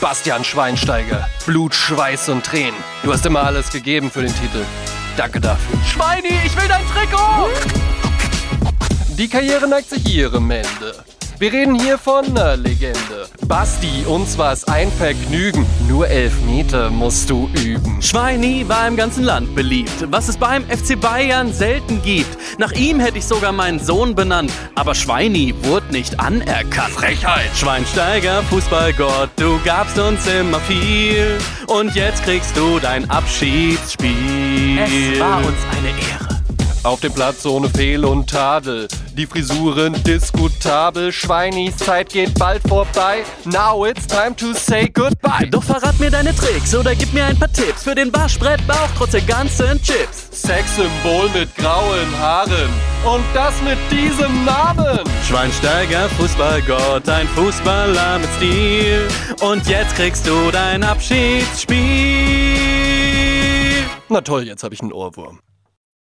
Bastian Schweinsteiger. Blut, Schweiß und Tränen. Du hast immer alles gegeben für den Titel. Danke dafür. Schweini, ich will dein Trikot! Die Karriere neigt sich ihrem Ende. Wir reden hier von einer Legende. Basti, uns war es ein Vergnügen. Nur elf Meter musst du üben. Schweini war im ganzen Land beliebt, was es beim FC Bayern selten gibt. Nach ihm hätte ich sogar meinen Sohn benannt, aber Schweini wurde nicht anerkannt. Frechheit! Schweinsteiger, Fußballgott, du gabst uns immer viel und jetzt kriegst du dein Abschiedsspiel. Es war uns eine Ehre. Auf dem Platz ohne Fehl und Tadel. Die Frisuren diskutabel. Schweinis Zeit geht bald vorbei. Now it's time to say goodbye. Doch verrat mir deine Tricks oder gib mir ein paar Tipps für den Waschbrettbauch trotz der ganzen Chips. Sexsymbol mit grauen Haaren. Und das mit diesem Namen. Schweinsteiger, Fußballgott, ein Fußballer mit Stil. Und jetzt kriegst du dein Abschiedsspiel. Na toll, jetzt habe ich einen Ohrwurm.